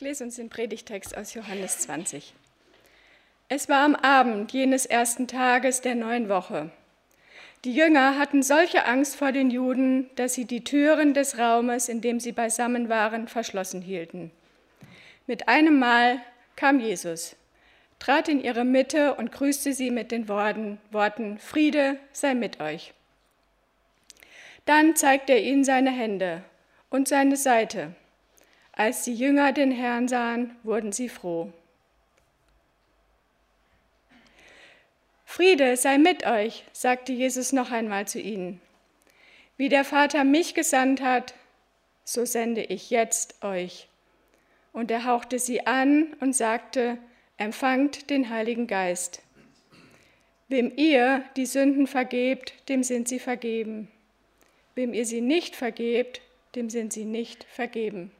Ich lese uns den Predigtext aus Johannes 20. Es war am Abend jenes ersten Tages der neuen Woche. Die Jünger hatten solche Angst vor den Juden, dass sie die Türen des Raumes, in dem sie beisammen waren, verschlossen hielten. Mit einem Mal kam Jesus, trat in ihre Mitte und grüßte sie mit den Worten, Worten Friede sei mit euch. Dann zeigte er ihnen seine Hände und seine Seite. Als die Jünger den Herrn sahen, wurden sie froh. Friede sei mit euch, sagte Jesus noch einmal zu ihnen. Wie der Vater mich gesandt hat, so sende ich jetzt euch. Und er hauchte sie an und sagte, empfangt den Heiligen Geist. Wem ihr die Sünden vergebt, dem sind sie vergeben. Wem ihr sie nicht vergebt, dem sind sie nicht vergeben.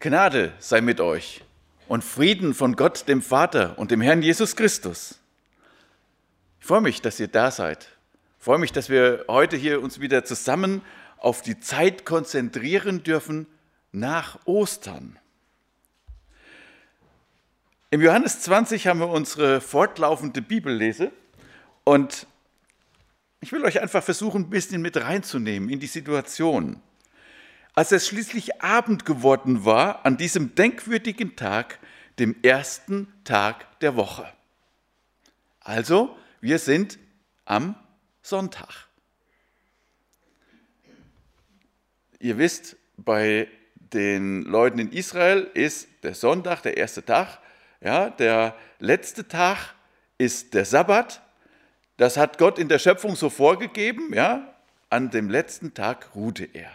Gnade sei mit euch und Frieden von Gott, dem Vater und dem Herrn Jesus Christus. Ich freue mich, dass ihr da seid. Ich freue mich, dass wir heute hier uns wieder zusammen auf die Zeit konzentrieren dürfen nach Ostern. Im Johannes 20 haben wir unsere fortlaufende Bibellese und ich will euch einfach versuchen, ein bisschen mit reinzunehmen in die Situation. Als es schließlich Abend geworden war, an diesem denkwürdigen Tag, dem ersten Tag der Woche. Also wir sind am Sonntag. Ihr wisst, bei den Leuten in Israel ist der Sonntag der erste Tag. Ja, der letzte Tag ist der Sabbat. Das hat Gott in der Schöpfung so vorgegeben. Ja, an dem letzten Tag ruhte er,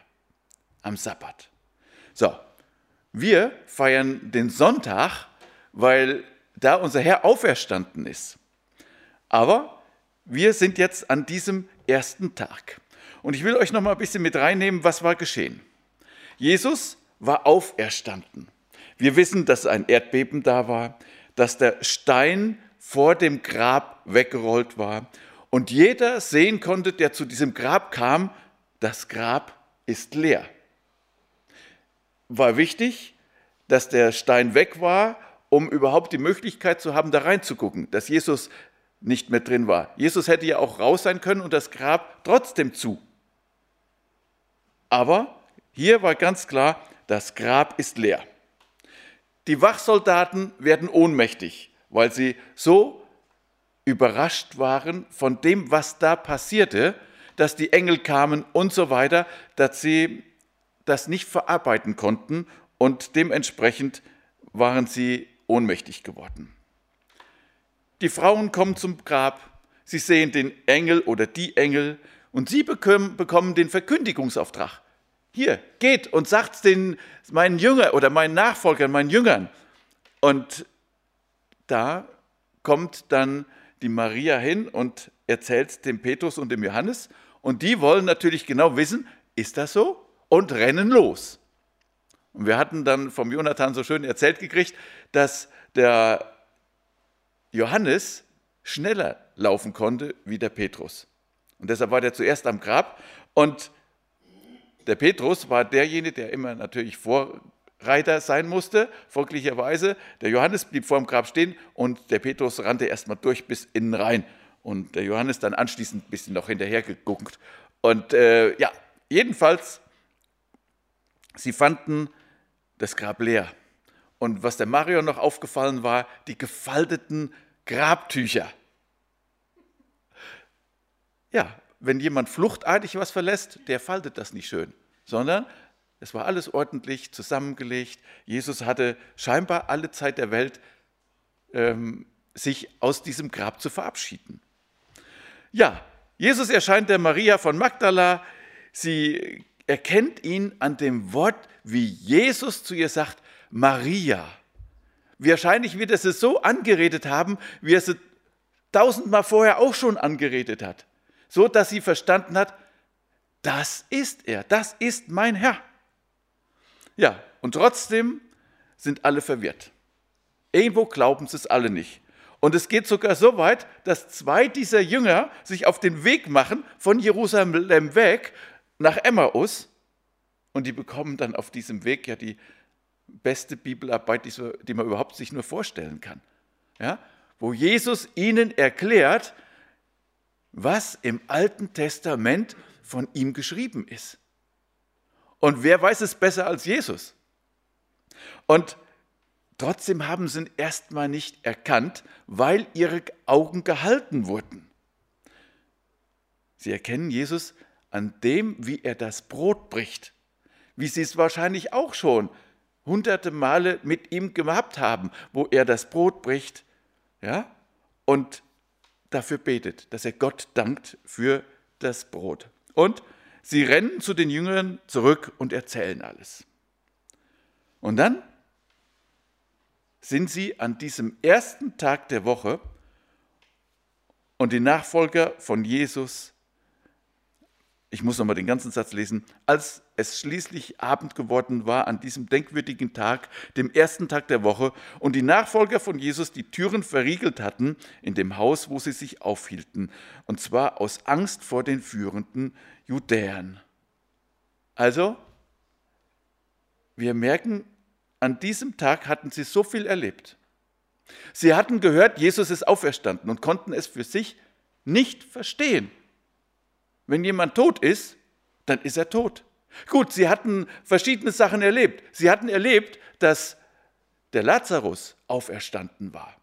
am Sabbat. So, wir feiern den Sonntag, weil da unser Herr auferstanden ist. Aber wir sind jetzt an diesem ersten Tag. Und ich will euch noch mal ein bisschen mit reinnehmen, was war geschehen. Jesus war auferstanden. Wir wissen, dass ein Erdbeben da war, dass der Stein vor dem Grab weggerollt war und jeder sehen konnte, der zu diesem Grab kam, das Grab ist leer. War wichtig, dass der Stein weg war, um überhaupt die Möglichkeit zu haben, da reinzugucken, dass Jesus nicht mehr drin war. Jesus hätte ja auch raus sein können und das Grab trotzdem zu. Aber hier war ganz klar, das Grab ist leer. Die Wachsoldaten werden ohnmächtig, weil sie so überrascht waren von dem, was da passierte, dass die Engel kamen und so weiter, dass sie das nicht verarbeiten konnten und dementsprechend waren sie ohnmächtig geworden. Die Frauen kommen zum Grab, sie sehen den Engel oder die Engel und sie bekommen, bekommen den Verkündigungsauftrag. Hier, geht und sagt den meinen Jüngern oder meinen Nachfolgern, meinen Jüngern. Und da kommt dann die Maria hin und erzählt dem Petrus und dem Johannes. Und die wollen natürlich genau wissen, ist das so? Und rennen los. Und wir hatten dann vom Jonathan so schön erzählt gekriegt, dass der Johannes schneller laufen konnte wie der Petrus. Und deshalb war der zuerst am Grab. Und der Petrus war derjenige, der immer natürlich Vorreiter sein musste, folglicherweise. Der Johannes blieb vor dem Grab stehen und der Petrus rannte erstmal durch bis innen rein. Und der Johannes dann anschließend ein bisschen noch hinterher geguckt. Und äh, ja, jedenfalls, sie fanden das Grab leer. Und was der Mario noch aufgefallen war, die gefalteten Grabtücher. Ja, wenn jemand fluchtartig was verlässt, der faltet das nicht schön, sondern es war alles ordentlich zusammengelegt. Jesus hatte scheinbar alle Zeit der Welt, ähm, sich aus diesem Grab zu verabschieden. Ja, Jesus erscheint der Maria von Magdala. Sie erkennt ihn an dem Wort, wie Jesus zu ihr sagt, Maria. Wahrscheinlich wird er sie so angeredet haben, wie er sie tausendmal vorher auch schon angeredet hat. So dass sie verstanden hat, das ist er, das ist mein Herr. Ja, und trotzdem sind alle verwirrt. Irgendwo glauben sie es alle nicht. Und es geht sogar so weit, dass zwei dieser Jünger sich auf den Weg machen von Jerusalem weg nach Emmaus. Und die bekommen dann auf diesem Weg ja die beste Bibelarbeit, die man überhaupt sich nur vorstellen kann. Ja? Wo Jesus ihnen erklärt, was im Alten Testament von ihm geschrieben ist. Und wer weiß es besser als Jesus? Und trotzdem haben sie ihn erstmal nicht erkannt, weil ihre Augen gehalten wurden. Sie erkennen Jesus an dem, wie er das Brot bricht, wie sie es wahrscheinlich auch schon hunderte Male mit ihm gehabt haben, wo er das Brot bricht, ja, und dafür betet, dass er Gott dankt für das Brot. Und sie rennen zu den Jüngern zurück und erzählen alles. Und dann sind sie an diesem ersten Tag der Woche und die Nachfolger von Jesus ich muss nochmal den ganzen Satz lesen, als es schließlich Abend geworden war an diesem denkwürdigen Tag, dem ersten Tag der Woche, und die Nachfolger von Jesus die Türen verriegelt hatten in dem Haus, wo sie sich aufhielten, und zwar aus Angst vor den führenden Judäern. Also, wir merken, an diesem Tag hatten sie so viel erlebt. Sie hatten gehört, Jesus ist auferstanden und konnten es für sich nicht verstehen. Wenn jemand tot ist, dann ist er tot. Gut, sie hatten verschiedene Sachen erlebt. Sie hatten erlebt, dass der Lazarus auferstanden war.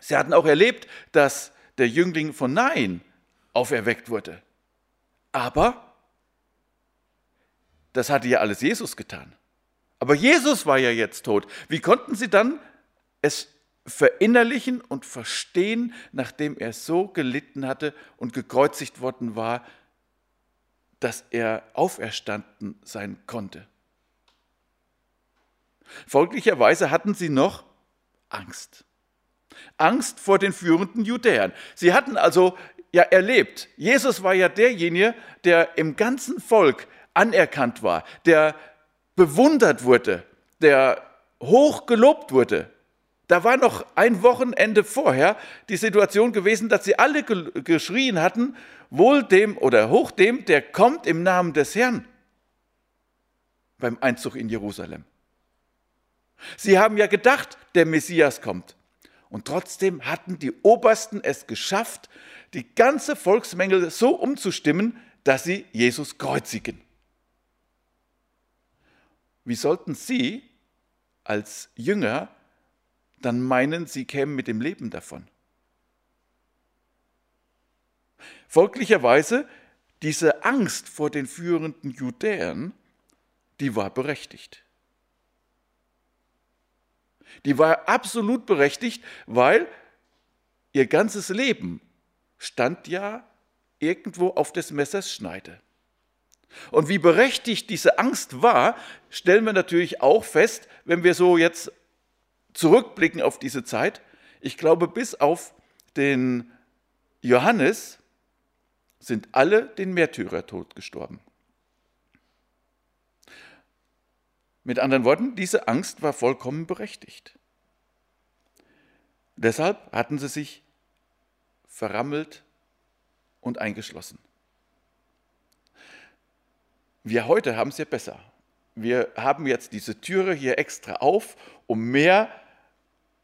Sie hatten auch erlebt, dass der Jüngling von Nain auferweckt wurde. Aber das hatte ja alles Jesus getan. Aber Jesus war ja jetzt tot. Wie konnten sie dann es verinnerlichen und verstehen, nachdem er so gelitten hatte und gekreuzigt worden war, dass er auferstanden sein konnte. Folglicherweise hatten sie noch Angst. Angst vor den führenden Judäern. Sie hatten also ja erlebt, Jesus war ja derjenige, der im ganzen Volk anerkannt war, der bewundert wurde, der hoch gelobt wurde. Da war noch ein Wochenende vorher die Situation gewesen, dass sie alle geschrien hatten, wohl dem oder hoch dem, der kommt im Namen des Herrn beim Einzug in Jerusalem. Sie haben ja gedacht, der Messias kommt. Und trotzdem hatten die Obersten es geschafft, die ganze Volksmenge so umzustimmen, dass sie Jesus kreuzigen. Wie sollten Sie als Jünger dann meinen, sie kämen mit dem Leben davon. Folglicherweise, diese Angst vor den führenden Judäern, die war berechtigt. Die war absolut berechtigt, weil ihr ganzes Leben stand ja irgendwo auf des Messers Schneide. Und wie berechtigt diese Angst war, stellen wir natürlich auch fest, wenn wir so jetzt zurückblicken auf diese Zeit, ich glaube, bis auf den Johannes sind alle den Märtyrertod gestorben. Mit anderen Worten, diese Angst war vollkommen berechtigt. Deshalb hatten sie sich verrammelt und eingeschlossen. Wir heute haben es ja besser. Wir haben jetzt diese Türe hier extra auf, um mehr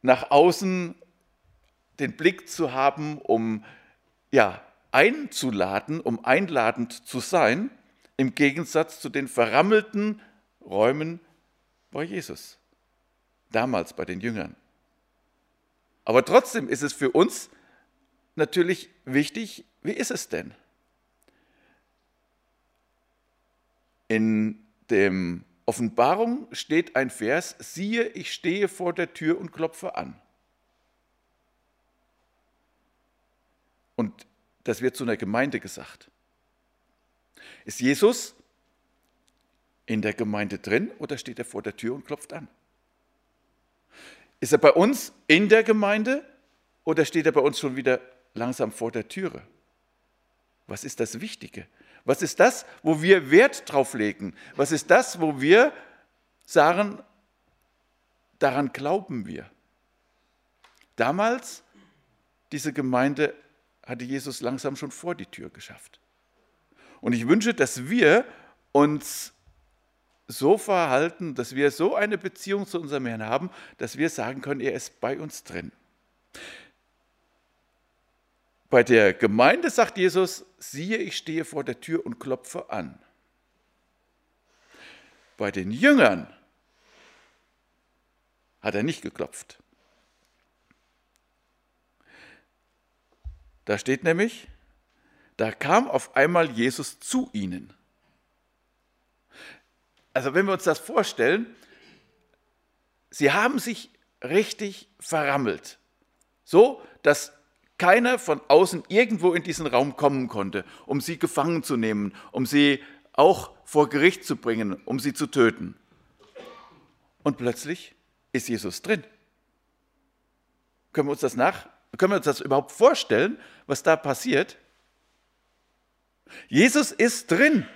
nach außen den Blick zu haben, um ja, einzuladen, um einladend zu sein, im Gegensatz zu den verrammelten Räumen bei Jesus, damals bei den Jüngern. Aber trotzdem ist es für uns natürlich wichtig, wie ist es denn? In dem Offenbarung steht ein Vers, siehe, ich stehe vor der Tür und klopfe an. Und das wird zu einer Gemeinde gesagt. Ist Jesus in der Gemeinde drin oder steht er vor der Tür und klopft an? Ist er bei uns in der Gemeinde oder steht er bei uns schon wieder langsam vor der Türe? Was ist das Wichtige? Was ist das, wo wir Wert drauf legen? Was ist das, wo wir sagen, daran glauben wir? Damals, diese Gemeinde hatte Jesus langsam schon vor die Tür geschafft. Und ich wünsche, dass wir uns so verhalten, dass wir so eine Beziehung zu unserem Herrn haben, dass wir sagen können, er ist bei uns drin. Bei der Gemeinde sagt Jesus, siehe, ich stehe vor der Tür und klopfe an. Bei den Jüngern hat er nicht geklopft. Da steht nämlich, da kam auf einmal Jesus zu ihnen. Also wenn wir uns das vorstellen, sie haben sich richtig verrammelt. So, dass keiner von außen irgendwo in diesen Raum kommen konnte, um sie gefangen zu nehmen, um sie auch vor Gericht zu bringen, um sie zu töten. Und plötzlich ist Jesus drin. Können wir uns das nach, können wir uns das überhaupt vorstellen, was da passiert? Jesus ist drin.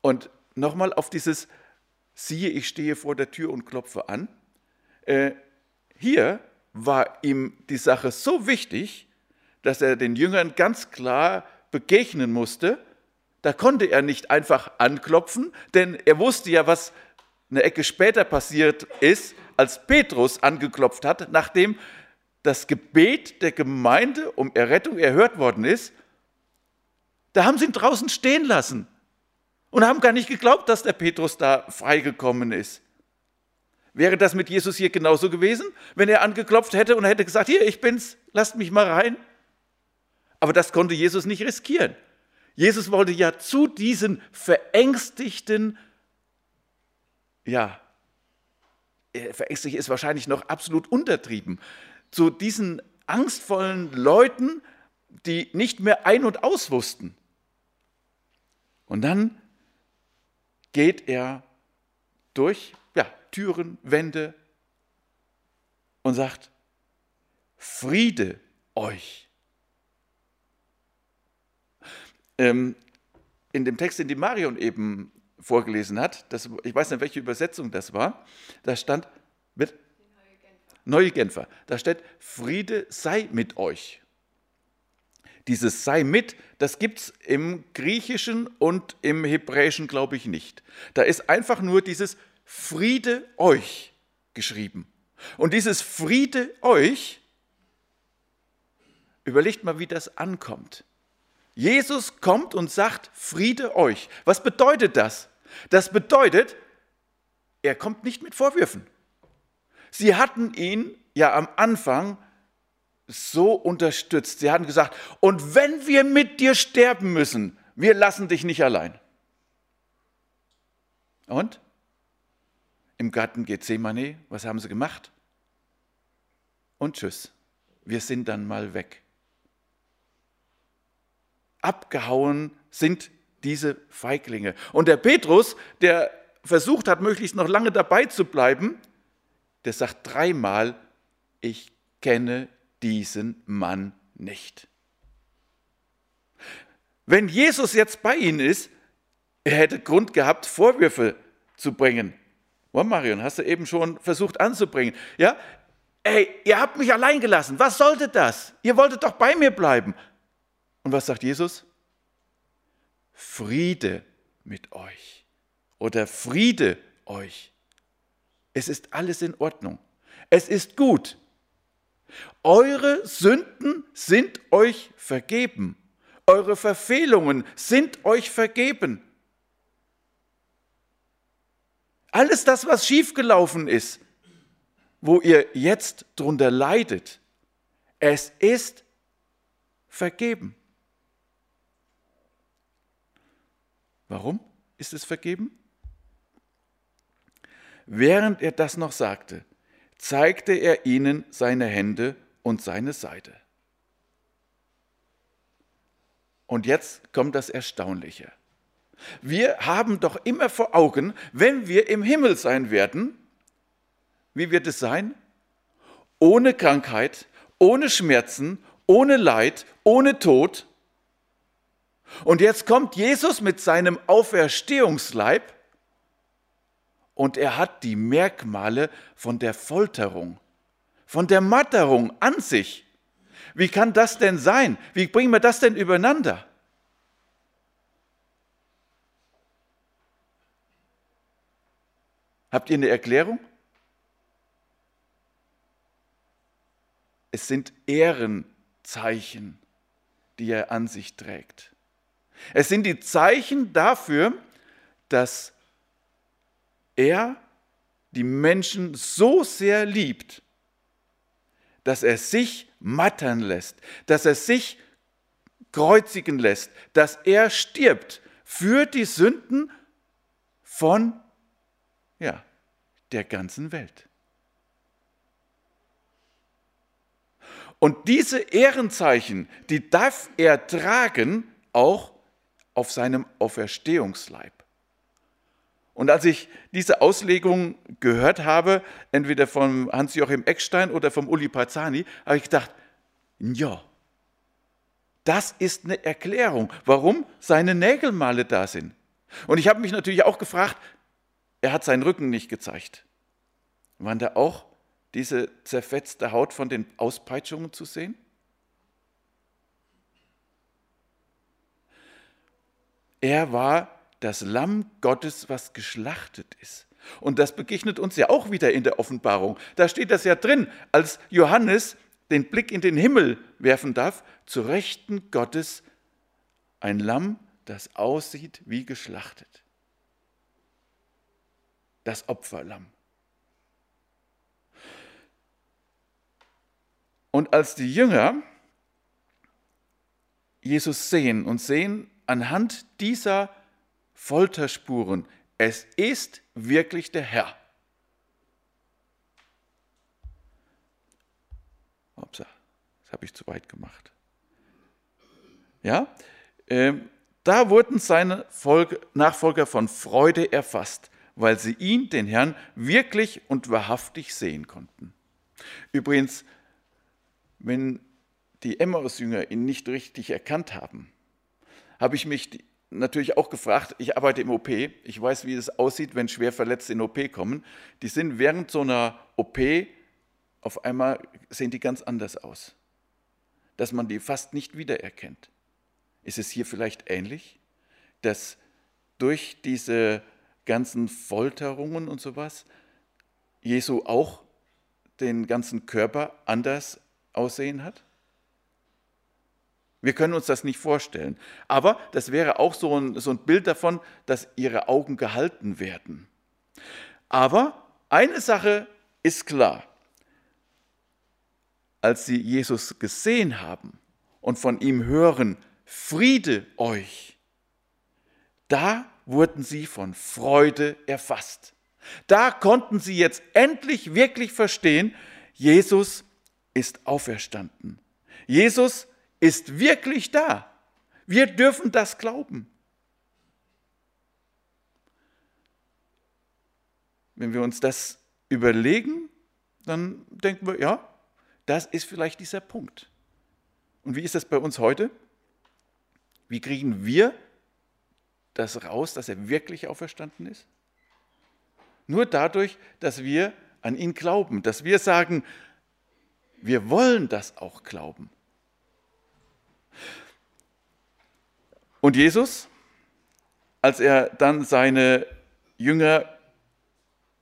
Und nochmal auf dieses siehe, ich stehe vor der Tür und klopfe an. Äh, hier war ihm die Sache so wichtig, dass er den Jüngern ganz klar begegnen musste. Da konnte er nicht einfach anklopfen, denn er wusste ja, was eine Ecke später passiert ist, als Petrus angeklopft hat, nachdem das Gebet der Gemeinde um Errettung erhört worden ist. Da haben sie ihn draußen stehen lassen und haben gar nicht geglaubt, dass der Petrus da freigekommen ist. Wäre das mit Jesus hier genauso gewesen, wenn er angeklopft hätte und hätte gesagt, hier, ich bin's, lasst mich mal rein? Aber das konnte Jesus nicht riskieren. Jesus wollte ja zu diesen verängstigten, ja, äh, verängstigt ist wahrscheinlich noch absolut untertrieben, zu diesen angstvollen Leuten, die nicht mehr ein- und aus wussten. Und dann geht er durch ja, Türen, Wände und sagt, Friede euch. Ähm, in dem Text, den die Marion eben vorgelesen hat, das, ich weiß nicht, welche Übersetzung das war, da stand, mit, Neue Genfer, da steht, Friede sei mit euch. Dieses sei mit, das gibt es im Griechischen und im Hebräischen, glaube ich, nicht. Da ist einfach nur dieses Friede euch geschrieben. Und dieses Friede euch, überlegt mal, wie das ankommt. Jesus kommt und sagt, Friede euch. Was bedeutet das? Das bedeutet, er kommt nicht mit Vorwürfen. Sie hatten ihn ja am Anfang so unterstützt. Sie hatten gesagt, und wenn wir mit dir sterben müssen, wir lassen dich nicht allein. Und? Im Garten Gethsemane, was haben sie gemacht? Und tschüss, wir sind dann mal weg. Abgehauen sind diese Feiglinge. Und der Petrus, der versucht hat, möglichst noch lange dabei zu bleiben, der sagt dreimal, ich kenne diesen Mann nicht. Wenn Jesus jetzt bei ihnen ist, er hätte Grund gehabt, Vorwürfe zu bringen. Oh, Marion, hast du eben schon versucht anzubringen. Ja, ey, ihr habt mich allein gelassen. Was sollte das? Ihr wolltet doch bei mir bleiben. Und was sagt Jesus? Friede mit euch oder Friede euch. Es ist alles in Ordnung. Es ist gut. Eure Sünden sind euch vergeben. Eure Verfehlungen sind euch vergeben. Alles das, was schiefgelaufen ist, wo ihr jetzt drunter leidet, es ist vergeben. Warum ist es vergeben? Während er das noch sagte, zeigte er ihnen seine Hände und seine Seite. Und jetzt kommt das Erstaunliche. Wir haben doch immer vor Augen, wenn wir im Himmel sein werden, wie wird es sein? Ohne Krankheit, ohne Schmerzen, ohne Leid, ohne Tod. Und jetzt kommt Jesus mit seinem Auferstehungsleib und er hat die Merkmale von der Folterung, von der Matterung an sich. Wie kann das denn sein? Wie bringen wir das denn übereinander? Habt ihr eine Erklärung? Es sind Ehrenzeichen, die er an sich trägt. Es sind die Zeichen dafür, dass er die Menschen so sehr liebt, dass er sich mattern lässt, dass er sich kreuzigen lässt, dass er stirbt für die Sünden von ja, der ganzen Welt. Und diese Ehrenzeichen, die darf er tragen, auch auf seinem Auferstehungsleib. Und als ich diese Auslegung gehört habe, entweder von Hans-Joachim Eckstein oder vom Uli Pazzani, habe ich gedacht, ja, das ist eine Erklärung, warum seine Nägelmale da sind. Und ich habe mich natürlich auch gefragt, er hat seinen Rücken nicht gezeigt. Waren da auch diese zerfetzte Haut von den Auspeitschungen zu sehen? Er war das Lamm Gottes, was geschlachtet ist. Und das begegnet uns ja auch wieder in der Offenbarung. Da steht das ja drin, als Johannes den Blick in den Himmel werfen darf, zu Rechten Gottes ein Lamm, das aussieht wie geschlachtet. Das Opferlamm. Und als die Jünger Jesus sehen und sehen anhand dieser Folterspuren, es ist wirklich der Herr. Upsa, das habe ich zu weit gemacht. Ja, äh, da wurden seine Folge, Nachfolger von Freude erfasst, weil sie ihn, den Herrn, wirklich und wahrhaftig sehen konnten. Übrigens, wenn die Emmaus-Jünger ihn nicht richtig erkannt haben, habe ich mich natürlich auch gefragt, ich arbeite im OP, ich weiß, wie es aussieht, wenn schwer Verletzte in OP kommen. Die sind während so einer OP, auf einmal sehen die ganz anders aus, dass man die fast nicht wiedererkennt. Ist es hier vielleicht ähnlich, dass durch diese ganzen Folterungen und sowas Jesu auch den ganzen Körper anders aussehen hat? Wir können uns das nicht vorstellen. Aber das wäre auch so ein, so ein Bild davon, dass ihre Augen gehalten werden. Aber eine Sache ist klar. Als sie Jesus gesehen haben und von ihm hören, Friede euch, da wurden sie von Freude erfasst. Da konnten sie jetzt endlich wirklich verstehen, Jesus ist auferstanden. Jesus ist wirklich da. Wir dürfen das glauben. Wenn wir uns das überlegen, dann denken wir, ja, das ist vielleicht dieser Punkt. Und wie ist das bei uns heute? Wie kriegen wir das raus, dass er wirklich auferstanden ist? Nur dadurch, dass wir an ihn glauben, dass wir sagen, wir wollen das auch glauben. Und Jesus, als er dann seine Jünger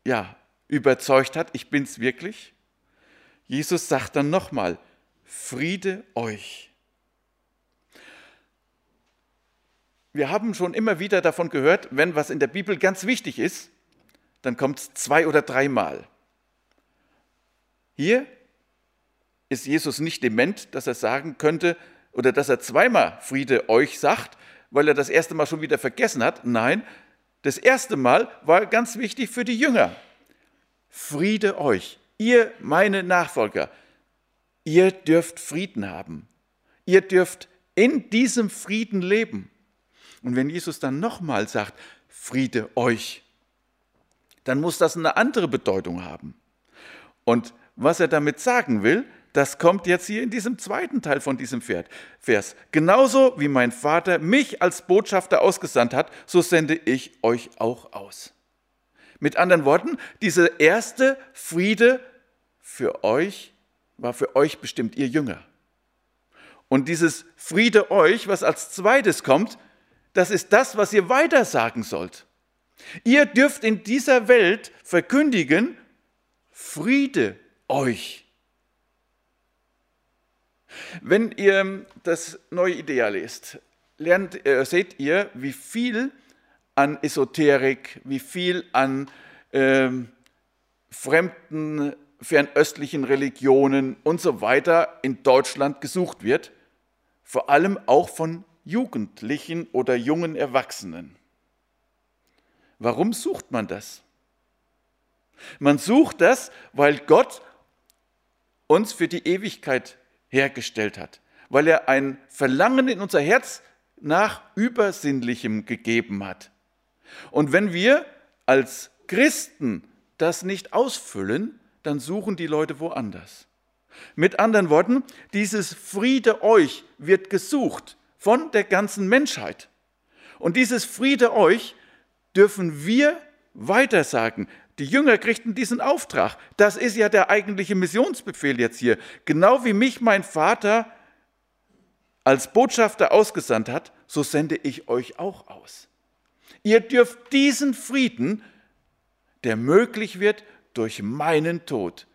ja, überzeugt hat, ich bin's wirklich, Jesus sagt dann nochmal, Friede euch. Wir haben schon immer wieder davon gehört, wenn was in der Bibel ganz wichtig ist, dann kommt es zwei oder dreimal. Hier ist Jesus nicht dement, dass er sagen könnte oder dass er zweimal Friede euch sagt, weil er das erste Mal schon wieder vergessen hat. Nein, das erste Mal war ganz wichtig für die Jünger. Friede euch, ihr meine Nachfolger. Ihr dürft Frieden haben. Ihr dürft in diesem Frieden leben. Und wenn Jesus dann nochmal sagt, Friede euch, dann muss das eine andere Bedeutung haben. Und was er damit sagen will, das kommt jetzt hier in diesem zweiten Teil von diesem Vers. Genauso wie mein Vater mich als Botschafter ausgesandt hat, so sende ich euch auch aus. Mit anderen Worten, diese erste Friede für euch war für euch bestimmt ihr Jünger. Und dieses Friede euch, was als zweites kommt, das ist das, was ihr weiter sagen sollt. Ihr dürft in dieser Welt verkündigen, Friede euch. Wenn ihr das neue Ideal lest, lernt, äh, seht ihr, wie viel an Esoterik, wie viel an ähm, fremden, fernöstlichen Religionen und so weiter in Deutschland gesucht wird, vor allem auch von Jugendlichen oder jungen Erwachsenen. Warum sucht man das? Man sucht das, weil Gott uns für die Ewigkeit hergestellt hat, weil er ein Verlangen in unser Herz nach Übersinnlichem gegeben hat. Und wenn wir als Christen das nicht ausfüllen, dann suchen die Leute woanders. Mit anderen Worten, dieses Friede euch wird gesucht von der ganzen Menschheit. Und dieses Friede euch dürfen wir weitersagen. Die Jünger kriegten diesen Auftrag. Das ist ja der eigentliche Missionsbefehl jetzt hier. Genau wie mich mein Vater als Botschafter ausgesandt hat, so sende ich euch auch aus. Ihr dürft diesen Frieden, der möglich wird durch meinen Tod,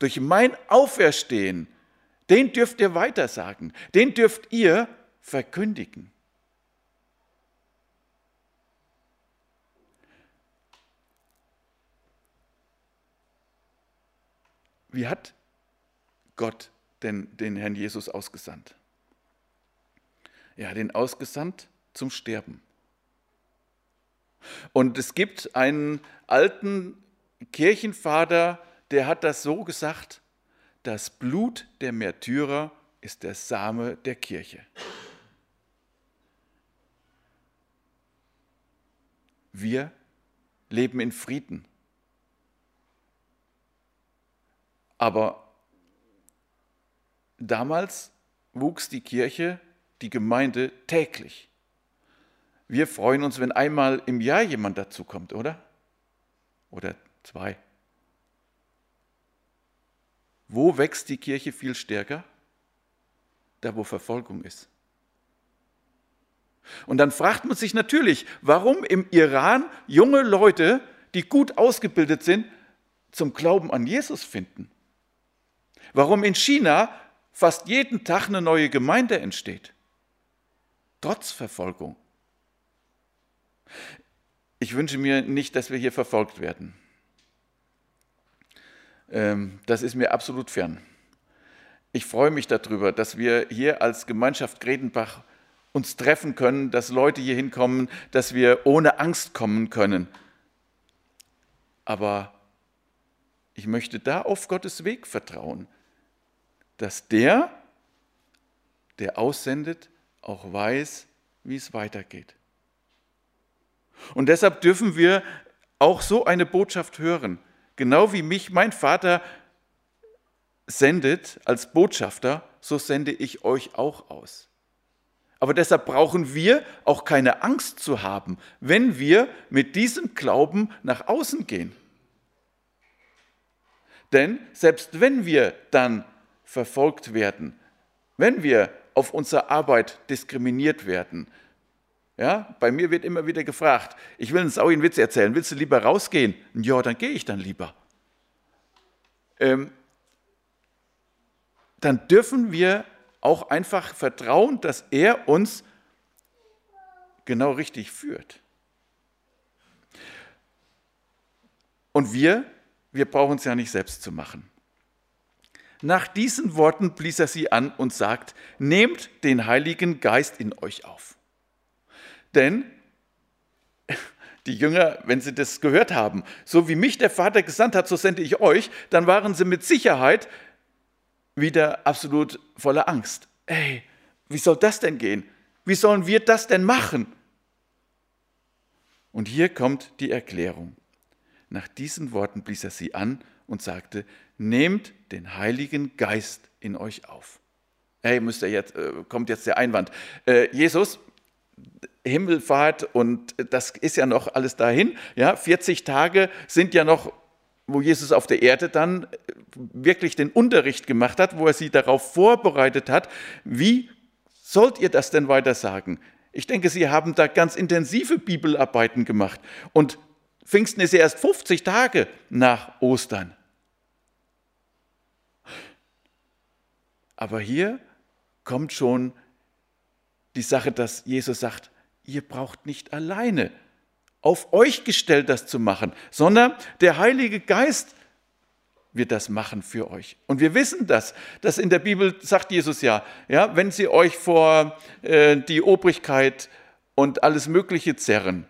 durch mein Auferstehen, den dürft ihr weitersagen, den dürft ihr verkündigen. Wie hat Gott denn den Herrn Jesus ausgesandt? Er hat ihn ausgesandt zum Sterben. Und es gibt einen alten Kirchenvater, der hat das so gesagt, das Blut der Märtyrer ist der Same der Kirche. Wir leben in Frieden. Aber damals wuchs die Kirche, die Gemeinde täglich. Wir freuen uns, wenn einmal im Jahr jemand dazukommt, oder? Oder zwei. Wo wächst die Kirche viel stärker? Da, wo Verfolgung ist. Und dann fragt man sich natürlich, warum im Iran junge Leute, die gut ausgebildet sind, zum Glauben an Jesus finden. Warum in China fast jeden Tag eine neue Gemeinde entsteht. Trotz Verfolgung. Ich wünsche mir nicht, dass wir hier verfolgt werden. Ähm, das ist mir absolut fern. Ich freue mich darüber, dass wir hier als Gemeinschaft Gredenbach uns treffen können, dass Leute hier hinkommen, dass wir ohne Angst kommen können. Aber ich möchte da auf Gottes Weg vertrauen, dass der, der aussendet, auch weiß, wie es weitergeht. Und deshalb dürfen wir auch so eine Botschaft hören. Genau wie mich mein Vater sendet als Botschafter, so sende ich euch auch aus. Aber deshalb brauchen wir auch keine Angst zu haben, wenn wir mit diesem Glauben nach außen gehen. Denn selbst wenn wir dann verfolgt werden, wenn wir auf unserer Arbeit diskriminiert werden, ja, bei mir wird immer wieder gefragt, ich will einen saurigen Witz erzählen, willst du lieber rausgehen? Ja, dann gehe ich dann lieber. Ähm, dann dürfen wir auch einfach vertrauen, dass er uns genau richtig führt. Und wir, wir brauchen es ja nicht selbst zu machen. Nach diesen Worten blies er sie an und sagt, nehmt den Heiligen Geist in euch auf. Denn die Jünger, wenn sie das gehört haben, so wie mich der Vater gesandt hat, so sende ich euch, dann waren sie mit Sicherheit wieder absolut voller Angst. Ey, wie soll das denn gehen? Wie sollen wir das denn machen? Und hier kommt die Erklärung. Nach diesen Worten blies er sie an und sagte, nehmt den Heiligen Geist in euch auf. Hey, müsst ihr jetzt, äh, kommt jetzt der Einwand. Äh, Jesus, Himmelfahrt und das ist ja noch alles dahin. Ja, 40 Tage sind ja noch, wo Jesus auf der Erde dann wirklich den Unterricht gemacht hat, wo er sie darauf vorbereitet hat. Wie sollt ihr das denn weiter sagen? Ich denke, Sie haben da ganz intensive Bibelarbeiten gemacht. Und Pfingsten ist ja erst 50 Tage nach Ostern. Aber hier kommt schon die Sache, dass Jesus sagt, ihr braucht nicht alleine auf euch gestellt, das zu machen, sondern der Heilige Geist wird das machen für euch. Und wir wissen das, dass in der Bibel sagt Jesus ja, ja wenn sie euch vor äh, die Obrigkeit und alles Mögliche zerren,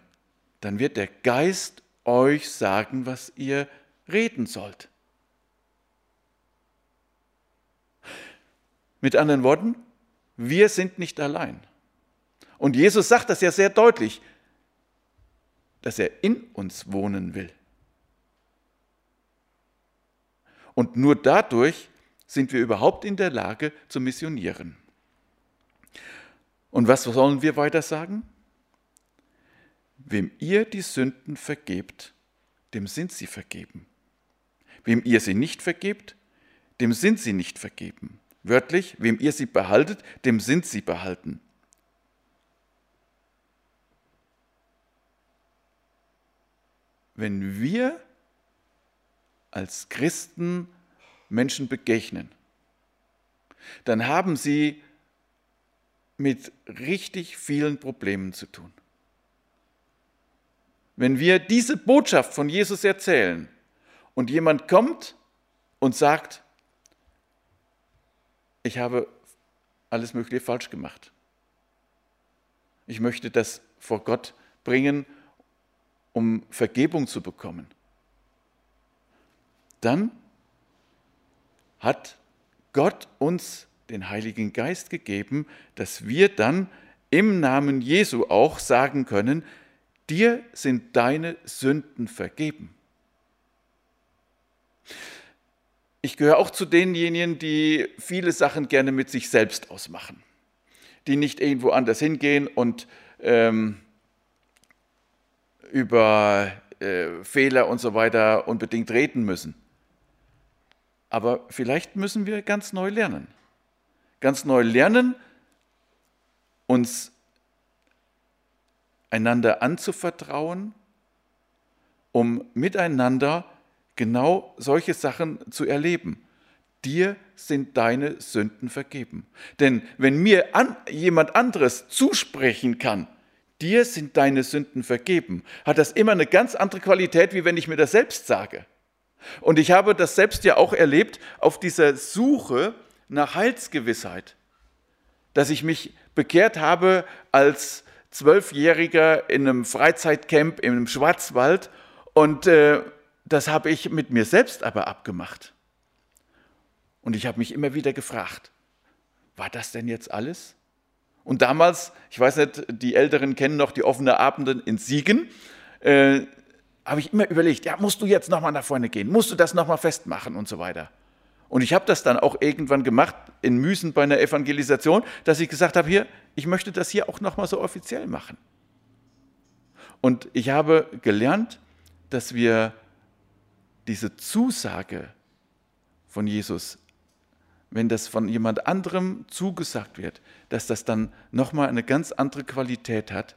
dann wird der Geist euch sagen, was ihr reden sollt. Mit anderen Worten, wir sind nicht allein. Und Jesus sagt das ja sehr deutlich, dass er in uns wohnen will. Und nur dadurch sind wir überhaupt in der Lage zu missionieren. Und was sollen wir weiter sagen? Wem ihr die Sünden vergebt, dem sind sie vergeben. Wem ihr sie nicht vergebt, dem sind sie nicht vergeben. Wörtlich, wem ihr sie behaltet, dem sind sie behalten. Wenn wir als Christen Menschen begegnen, dann haben sie mit richtig vielen Problemen zu tun. Wenn wir diese Botschaft von Jesus erzählen und jemand kommt und sagt, ich habe alles Mögliche falsch gemacht. Ich möchte das vor Gott bringen, um Vergebung zu bekommen dann hat Gott uns den Heiligen Geist gegeben, dass wir dann im Namen Jesu auch sagen können, dir sind deine Sünden vergeben. Ich gehöre auch zu denjenigen, die viele Sachen gerne mit sich selbst ausmachen, die nicht irgendwo anders hingehen und ähm, über äh, Fehler und so weiter unbedingt reden müssen. Aber vielleicht müssen wir ganz neu lernen. Ganz neu lernen, uns einander anzuvertrauen, um miteinander genau solche Sachen zu erleben. Dir sind deine Sünden vergeben. Denn wenn mir an, jemand anderes zusprechen kann, dir sind deine Sünden vergeben, hat das immer eine ganz andere Qualität, wie wenn ich mir das selbst sage. Und ich habe das selbst ja auch erlebt auf dieser Suche nach Heilsgewissheit, dass ich mich bekehrt habe als Zwölfjähriger in einem Freizeitcamp im Schwarzwald und äh, das habe ich mit mir selbst aber abgemacht. Und ich habe mich immer wieder gefragt, war das denn jetzt alles? Und damals, ich weiß nicht, die Älteren kennen noch die offenen Abenden in Siegen. Äh, habe ich immer überlegt, ja, musst du jetzt nochmal nach vorne gehen, musst du das nochmal festmachen und so weiter. Und ich habe das dann auch irgendwann gemacht in Müsen bei einer Evangelisation, dass ich gesagt habe, hier, ich möchte das hier auch nochmal so offiziell machen. Und ich habe gelernt, dass wir diese Zusage von Jesus, wenn das von jemand anderem zugesagt wird, dass das dann nochmal eine ganz andere Qualität hat,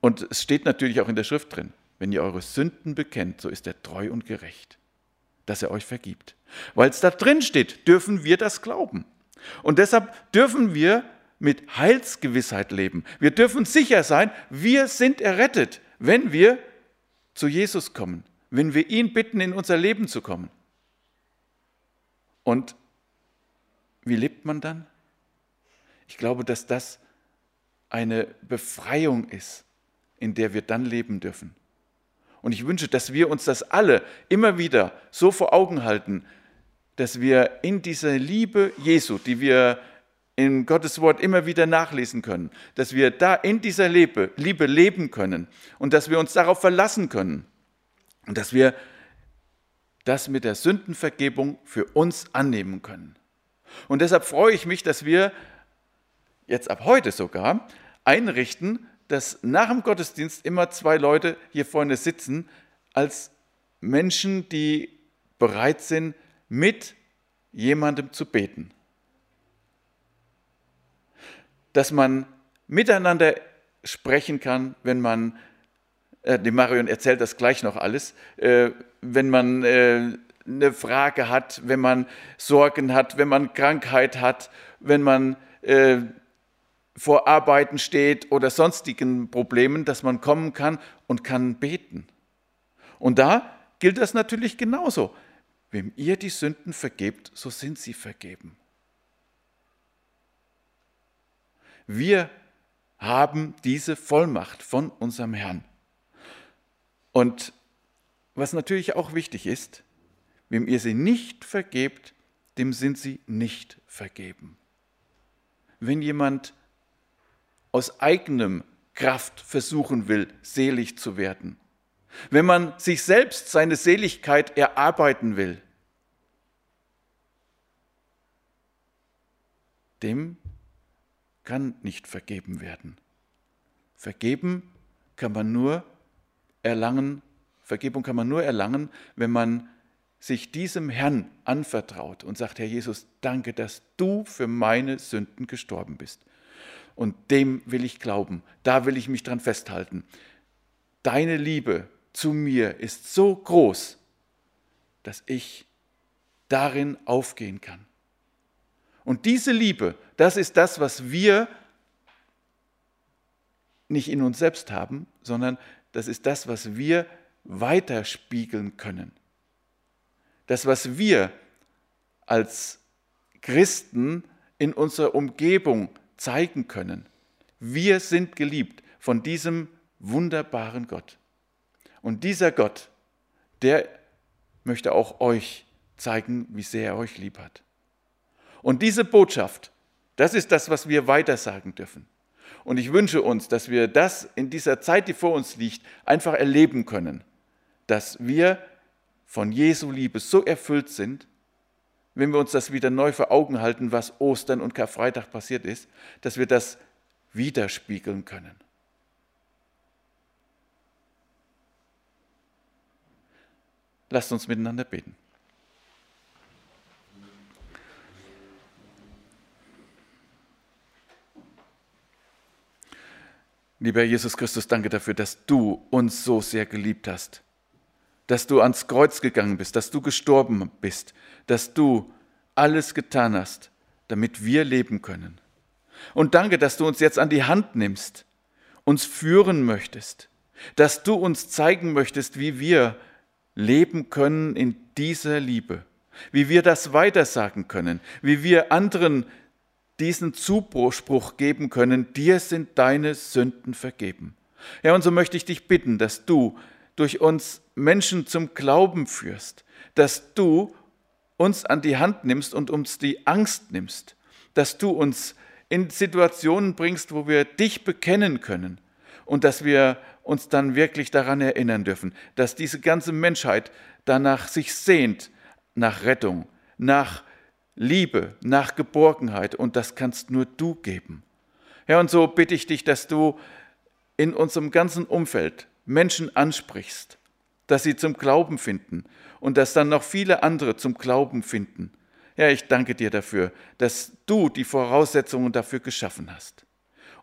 und es steht natürlich auch in der Schrift drin, wenn ihr eure Sünden bekennt, so ist er treu und gerecht, dass er euch vergibt. Weil es da drin steht, dürfen wir das glauben. Und deshalb dürfen wir mit Heilsgewissheit leben. Wir dürfen sicher sein, wir sind errettet, wenn wir zu Jesus kommen, wenn wir ihn bitten, in unser Leben zu kommen. Und wie lebt man dann? Ich glaube, dass das eine Befreiung ist in der wir dann leben dürfen. Und ich wünsche, dass wir uns das alle immer wieder so vor Augen halten, dass wir in dieser Liebe Jesu, die wir in Gottes Wort immer wieder nachlesen können, dass wir da in dieser Liebe, leben können und dass wir uns darauf verlassen können und dass wir das mit der Sündenvergebung für uns annehmen können. Und deshalb freue ich mich, dass wir jetzt ab heute sogar einrichten, dass nach dem Gottesdienst immer zwei Leute hier vorne sitzen als Menschen, die bereit sind, mit jemandem zu beten. dass man miteinander sprechen kann, wenn man, äh, die Marion erzählt das gleich noch alles, äh, wenn man äh, eine Frage hat, wenn man Sorgen hat, wenn man Krankheit hat, wenn man äh, vor Arbeiten steht oder sonstigen Problemen, dass man kommen kann und kann beten. Und da gilt das natürlich genauso. Wem ihr die Sünden vergebt, so sind sie vergeben. Wir haben diese Vollmacht von unserem Herrn. Und was natürlich auch wichtig ist, wem ihr sie nicht vergebt, dem sind sie nicht vergeben. Wenn jemand aus eigenem Kraft versuchen will, selig zu werden, wenn man sich selbst seine Seligkeit erarbeiten will, dem kann nicht vergeben werden. Vergeben kann man nur erlangen, Vergebung kann man nur erlangen, wenn man sich diesem Herrn anvertraut und sagt, Herr Jesus, danke, dass du für meine Sünden gestorben bist. Und dem will ich glauben, da will ich mich dran festhalten. Deine Liebe zu mir ist so groß, dass ich darin aufgehen kann. Und diese Liebe, das ist das, was wir nicht in uns selbst haben, sondern das ist das, was wir weiterspiegeln können. Das, was wir als Christen in unserer Umgebung zeigen können. Wir sind geliebt von diesem wunderbaren Gott. Und dieser Gott, der möchte auch euch zeigen, wie sehr er euch lieb hat. Und diese Botschaft, das ist das, was wir weitersagen dürfen. Und ich wünsche uns, dass wir das in dieser Zeit, die vor uns liegt, einfach erleben können, dass wir von Jesu Liebe so erfüllt sind, wenn wir uns das wieder neu vor Augen halten, was Ostern und Karfreitag passiert ist, dass wir das widerspiegeln können. Lasst uns miteinander beten. Lieber Jesus Christus, danke dafür, dass du uns so sehr geliebt hast, dass du ans Kreuz gegangen bist, dass du gestorben bist, dass du alles getan hast, damit wir leben können. Und danke, dass du uns jetzt an die Hand nimmst, uns führen möchtest, dass du uns zeigen möchtest, wie wir leben können in dieser Liebe, wie wir das weitersagen können, wie wir anderen diesen Zuspruch geben können, dir sind deine Sünden vergeben. Ja, und so möchte ich dich bitten, dass du durch uns Menschen zum Glauben führst, dass du uns an die Hand nimmst und uns die Angst nimmst, dass du uns in Situationen bringst, wo wir dich bekennen können und dass wir uns dann wirklich daran erinnern dürfen, dass diese ganze Menschheit danach sich sehnt, nach Rettung, nach Liebe, nach Geborgenheit und das kannst nur du geben. Ja, und so bitte ich dich, dass du in unserem ganzen Umfeld Menschen ansprichst, dass sie zum Glauben finden und dass dann noch viele andere zum Glauben finden. Ja, ich danke dir dafür, dass du die Voraussetzungen dafür geschaffen hast.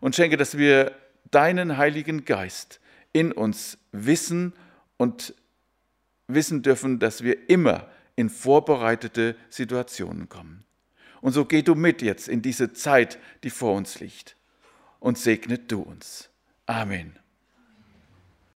Und schenke, dass wir deinen Heiligen Geist in uns wissen und wissen dürfen, dass wir immer in vorbereitete Situationen kommen. Und so geh du mit jetzt in diese Zeit, die vor uns liegt und segnet du uns. Amen.